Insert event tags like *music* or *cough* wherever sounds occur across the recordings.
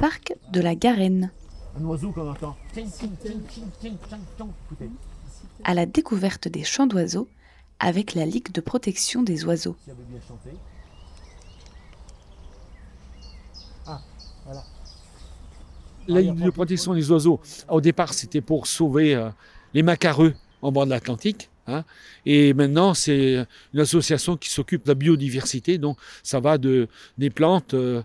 parc de la Garenne. Un oiseau qu'on entend. À la découverte des chants d'oiseaux avec la Ligue de protection des oiseaux. Ah, la Ligue de protection des oiseaux, au départ, c'était pour sauver euh, les macareux en bord de l'Atlantique. Hein. et maintenant, c'est une association qui s'occupe de la biodiversité. Donc, ça va de, des plantes euh,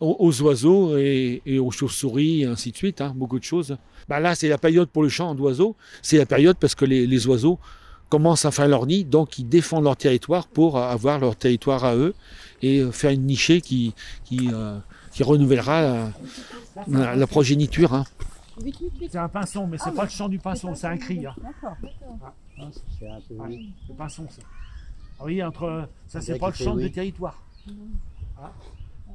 aux, oiseaux et, aux chauves-souris, et ainsi de suite. Hein, beaucoup de choses. Bah là, c'est la période pour le chant d'oiseaux. C'est la période parce que les, oiseaux commencent à faire leur nid, donc ils défendent leur territoire pour avoir leur territoire à eux et faire une nichée qui, qui, euh, qui renouvellera la, progéniture. Hein. C'est un pinson, mais c'est pas le chant du pinson, c'est un cri. Hein. C'est un le pinson, ça. Ah oui, entre, ça c'est pas le chant du territoire.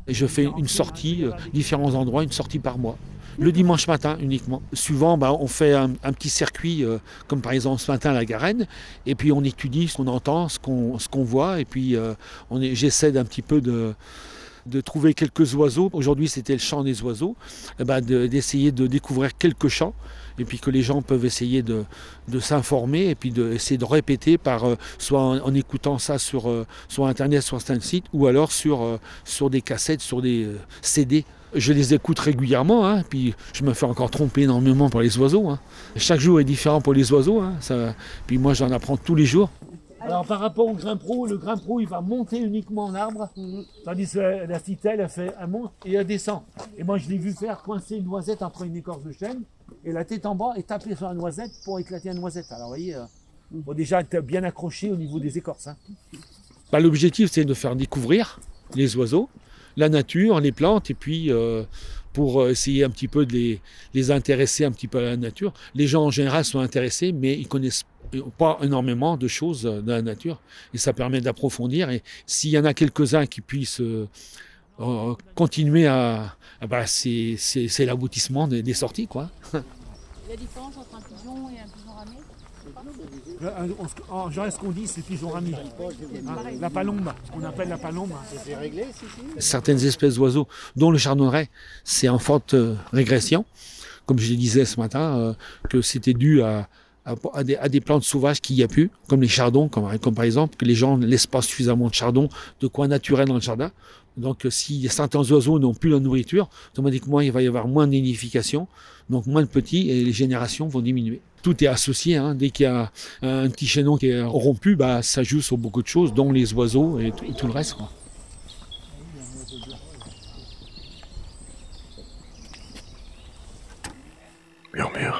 Je fais une sortie, euh, différents endroits, une sortie par mois. Le dimanche matin uniquement. Souvent, bah, on fait un, petit circuit, euh, comme par exemple ce matin à la Garenne, et puis on étudie ce qu'on entend, ce qu'on voit, et puis euh, j'essaie d'un petit peu de, de trouver quelques oiseaux. Aujourd'hui, c'était le chant des oiseaux, eh ben, d'essayer de, découvrir quelques chants et puis que les gens peuvent essayer de, s'informer et puis d'essayer de, répéter par euh, soit en, écoutant ça sur euh, internet, sur un site ou alors sur, euh, sur des cassettes, sur des CD. Je les écoute régulièrement, hein, puis je me fais encore tromper énormément pour les oiseaux. Hein. Chaque jour est différent pour les oiseaux, hein, puis moi j'en apprends tous les jours. Alors par rapport au grain pro, le grain pro il va monter uniquement en arbre, tandis que la citelle elle fait un monte et elle descend. Et moi je l'ai vu faire coincer une noisette entre une écorce de chêne et la tête en bas et taper sur la noisette pour éclater la noisette. Alors vous voyez, il euh, faut déjà être bien accroché au niveau des écorces. Hein. Bah, l'objectif c'est de faire découvrir les oiseaux, la nature, les plantes et puis euh, pour euh, essayer un petit peu de les, intéresser un petit peu à la nature. Les gens en général sont intéressés, mais ils connaissent pas énormément de choses de la nature, et ça permet d'approfondir. Et s'il y en a quelques-uns qui puissent euh, euh, continuer à, bah, c'est l'aboutissement des, sorties, quoi. *laughs* La différence entre un pigeon et un pigeon ramé en général, ce qu'on dit, c'est pigeon rami. Hein, la palombe, ce qu'on appelle la palombe. C'est réglé, Certaines espèces d'oiseaux, dont le chardonneret, c'est en forte euh, régression. Comme je le disais ce matin, euh, que c'était dû à, à, des, plantes sauvages qu'il n'y a plus, comme les chardons, comme, par exemple, que les gens ne laissent pas suffisamment de chardons, de coins naturels dans le jardin. Donc, si certains oiseaux n'ont plus la nourriture, automatiquement, il va y avoir moins d'unification, donc moins de petits, et les générations vont diminuer tout est associé. Hein. Dès qu'il y a un petit chaînon qui est rompu, bah, ça joue sur beaucoup de choses, dont les oiseaux et tout, le reste. Murmure,